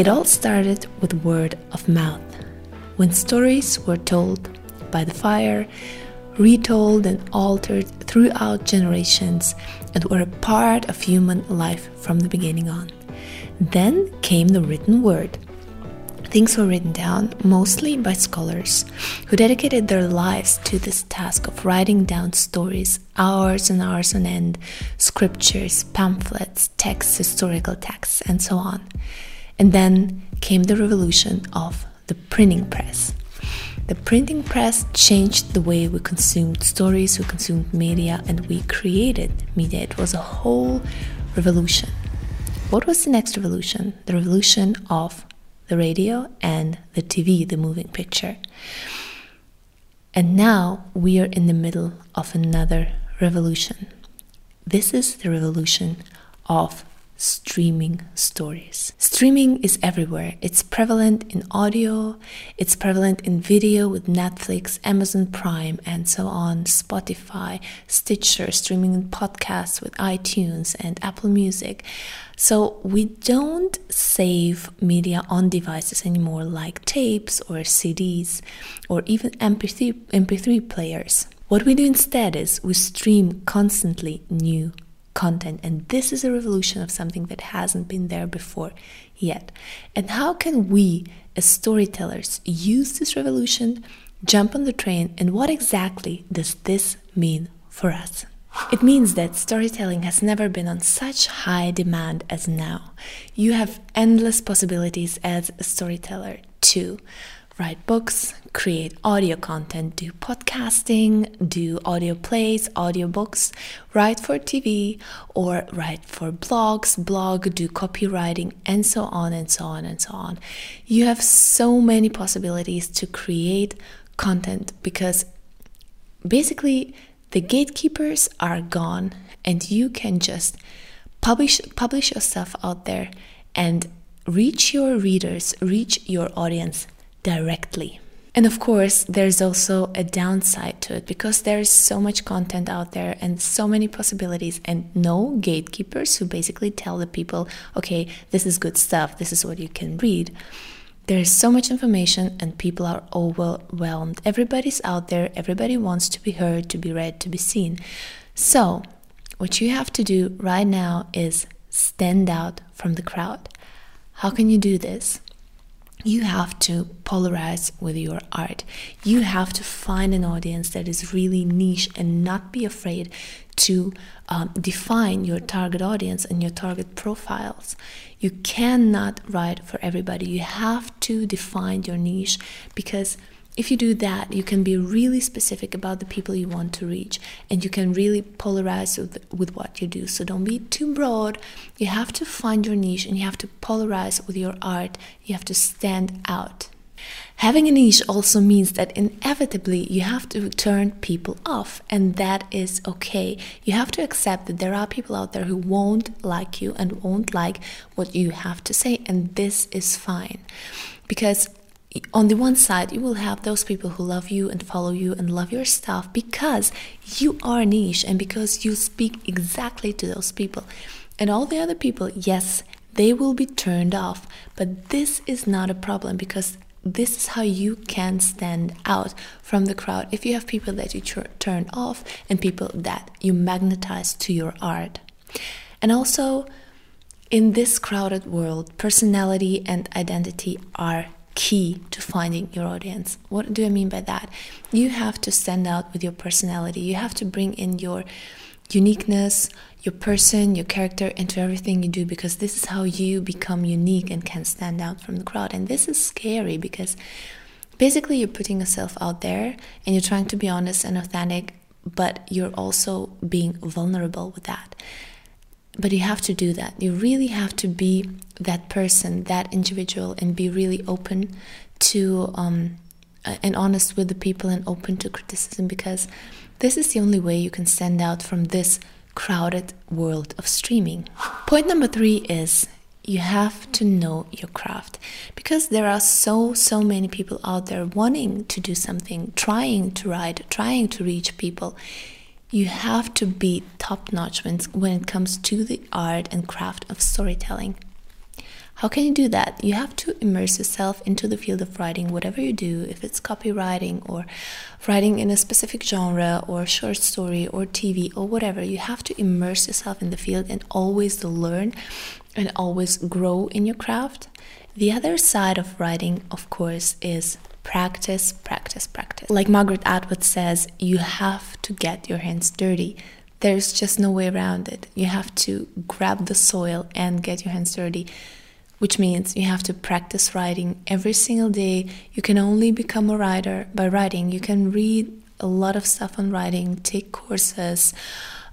It all started with word of mouth, when stories were told by the fire, retold and altered throughout generations, and were a part of human life from the beginning on. Then came the written word. Things were written down mostly by scholars who dedicated their lives to this task of writing down stories, hours and hours on end, scriptures, pamphlets, texts, historical texts, and so on. And then came the revolution of the printing press. The printing press changed the way we consumed stories, we consumed media, and we created media. It was a whole revolution. What was the next revolution? The revolution of the radio and the TV, the moving picture. And now we are in the middle of another revolution. This is the revolution of streaming stories. Streaming is everywhere. It's prevalent in audio, it's prevalent in video with Netflix, Amazon Prime, and so on, Spotify, Stitcher, streaming in podcasts with iTunes and Apple Music. So we don't save media on devices anymore like tapes or CDs or even MP3, MP3 players. What we do instead is we stream constantly new content. And this is a revolution of something that hasn't been there before yet. And how can we, as storytellers, use this revolution, jump on the train, and what exactly does this mean for us? It means that storytelling has never been on such high demand as now. You have endless possibilities as a storyteller, too write books, create audio content, do podcasting, do audio plays, audiobooks, write for TV, or write for blogs, blog, do copywriting, and so on and so on and so on. You have so many possibilities to create content because basically the gatekeepers are gone and you can just publish publish your stuff out there and reach your readers, reach your audience directly. And of course, there's also a downside to it because there's so much content out there and so many possibilities, and no gatekeepers who basically tell the people, okay, this is good stuff, this is what you can read. There's so much information, and people are overwhelmed. Everybody's out there, everybody wants to be heard, to be read, to be seen. So, what you have to do right now is stand out from the crowd. How can you do this? You have to polarize with your art. You have to find an audience that is really niche and not be afraid to um, define your target audience and your target profiles. You cannot write for everybody. You have to define your niche because if you do that, you can be really specific about the people you want to reach and you can really polarize with, with what you do. So don't be too broad. You have to find your niche and you have to polarize with your art. You have to stand out. Having a niche also means that inevitably you have to turn people off, and that is okay. You have to accept that there are people out there who won't like you and won't like what you have to say, and this is fine. Because on the one side, you will have those people who love you and follow you and love your stuff because you are niche and because you speak exactly to those people. And all the other people, yes, they will be turned off. But this is not a problem because this is how you can stand out from the crowd if you have people that you turn off and people that you magnetize to your art. And also, in this crowded world, personality and identity are key to finding your audience. What do I mean by that? You have to stand out with your personality. You have to bring in your uniqueness, your person, your character into everything you do because this is how you become unique and can stand out from the crowd. And this is scary because basically you're putting yourself out there and you're trying to be honest and authentic, but you're also being vulnerable with that. But you have to do that. You really have to be that person, that individual, and be really open to um, and honest with the people and open to criticism because this is the only way you can stand out from this crowded world of streaming. Point number three is you have to know your craft because there are so so many people out there wanting to do something trying to write trying to reach people you have to be top notch when, when it comes to the art and craft of storytelling. How can you do that? You have to immerse yourself into the field of writing, whatever you do, if it's copywriting or writing in a specific genre or short story or TV or whatever. You have to immerse yourself in the field and always learn and always grow in your craft. The other side of writing, of course, is practice, practice, practice. Like Margaret Atwood says, you have to get your hands dirty. There's just no way around it. You have to grab the soil and get your hands dirty, which means you have to practice writing every single day. You can only become a writer by writing. You can read a lot of stuff on writing, take courses,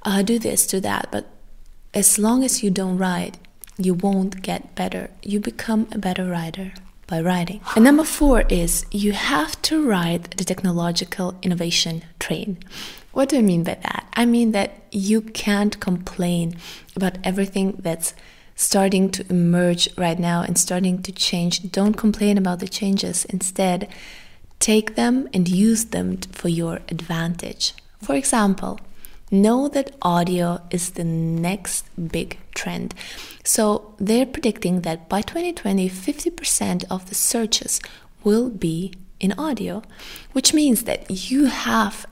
uh, do this, do that, but as long as you don't write, you won't get better. You become a better writer by writing. And number four is you have to ride the technological innovation train. What do I mean by that? I mean that you can't complain about everything that's starting to emerge right now and starting to change. Don't complain about the changes. Instead, take them and use them for your advantage. For example, know that audio is the next big trend. So they're predicting that by 2020, 50% of the searches will be in audio, which means that you have,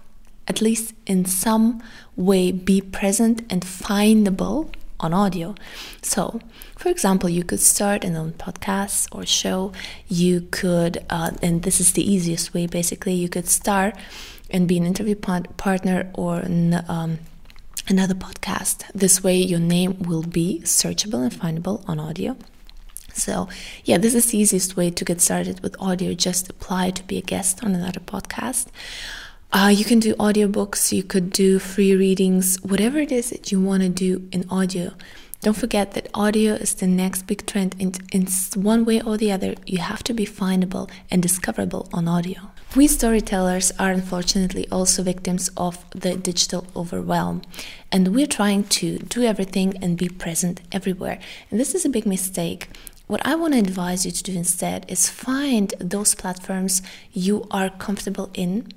at least in some way, be present and findable on audio. So, for example, you could start an own podcast or show. You could, uh, and this is the easiest way basically, you could start and be an interview partner or an, um, another podcast. This way, your name will be searchable and findable on audio. So, yeah, this is the easiest way to get started with audio. Just apply to be a guest on another podcast. Uh, you can do audiobooks, you could do free readings, whatever it is that you want to do in audio. Don't forget that audio is the next big trend. In, in one way or the other, you have to be findable and discoverable on audio. We storytellers are unfortunately also victims of the digital overwhelm, and we're trying to do everything and be present everywhere. And this is a big mistake. What I want to advise you to do instead is find those platforms you are comfortable in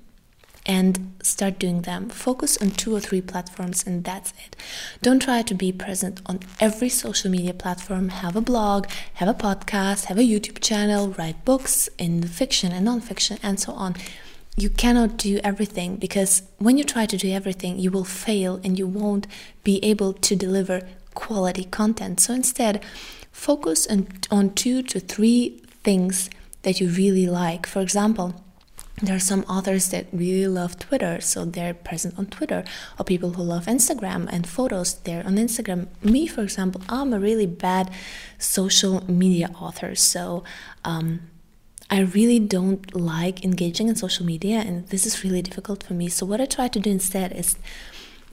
and start doing them. Focus on two or three platforms, and that's it. Don't try to be present on every social media platform. Have a blog, have a podcast, have a YouTube channel, write books in fiction and nonfiction, and so on. You cannot do everything because when you try to do everything, you will fail and you won't be able to deliver quality content. So instead, focus on, on two to three things that you really like. For example, there are some authors that really love Twitter, so they're present on Twitter, or people who love Instagram and photos, they're on Instagram. Me, for example, I'm a really bad social media author, so um, I really don't like engaging in social media, and this is really difficult for me. So, what I try to do instead is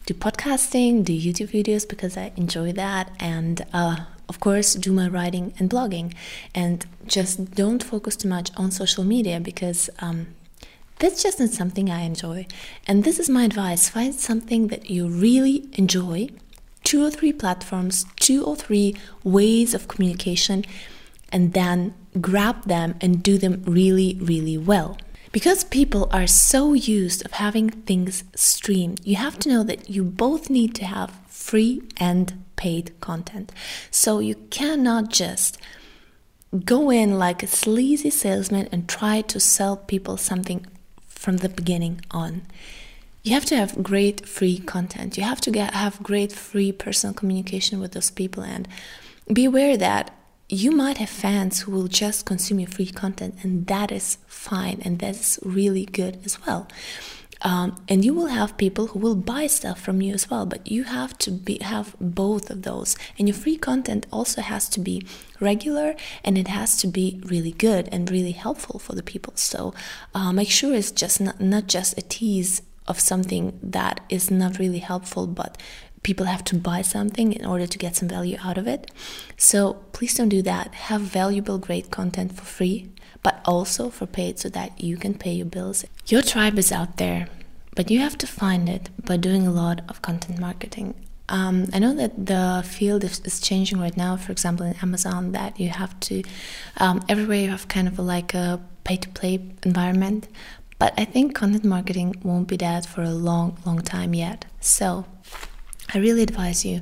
do podcasting, do YouTube videos because I enjoy that, and uh, of course, do my writing and blogging, and just don't focus too much on social media because. Um, that's just not something I enjoy. And this is my advice find something that you really enjoy, two or three platforms, two or three ways of communication, and then grab them and do them really, really well. Because people are so used of having things streamed, you have to know that you both need to have free and paid content. So you cannot just go in like a sleazy salesman and try to sell people something from the beginning on. You have to have great free content. You have to get, have great free personal communication with those people and be aware that you might have fans who will just consume your free content, and that is fine and that's really good as well. Um, and you will have people who will buy stuff from you as well but you have to be have both of those. And your free content also has to be regular and it has to be really good and really helpful for the people. So uh, make sure it's just not, not just a tease of something that is not really helpful but people have to buy something in order to get some value out of it. So please don't do that. Have valuable great content for free but also for paid so that you can pay your bills. Your tribe is out there, but you have to find it by doing a lot of content marketing. Um, I know that the field is, is, changing right now. For example, in Amazon, that you have to um, everywhere you have kind of a, like a pay-to-play environment. But I think content marketing won't be that for a long, long time yet. So I really advise you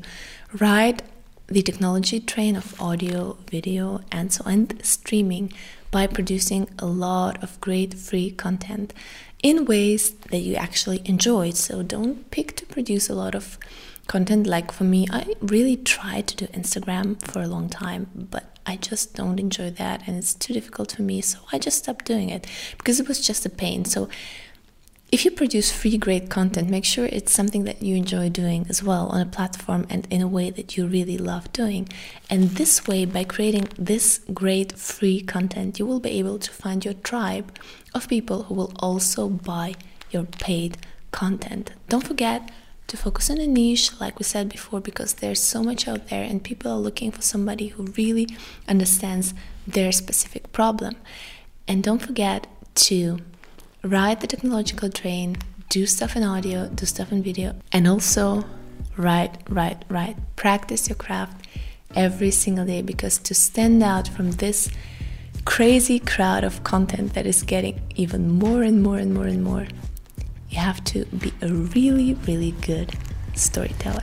ride the technology train of audio, video, and so on, streaming by producing a lot of great free content in ways that you actually enjoy. So don't pick to produce a lot of content. Like for me, I really tried to do Instagram for a long time, but I just don't enjoy that and it's too difficult for me. So I just stopped doing it because it was just a pain. So if you produce free great content, make sure it's something that you enjoy doing as well on a platform and in a way that you really love doing. And this way, by creating this great free content, you will be able to find your tribe of people who will also buy your paid content. Don't forget to focus on a niche, like we said before, because there's so much out there and people are looking for somebody who really understands their specific problem. And don't forget to ride the technological train, do stuff in audio, do stuff in video, and also write, write, write. Practice your craft every single day because to stand out from this crazy crowd of content that is getting even more and more and more and more, you have to be a really, really good storyteller.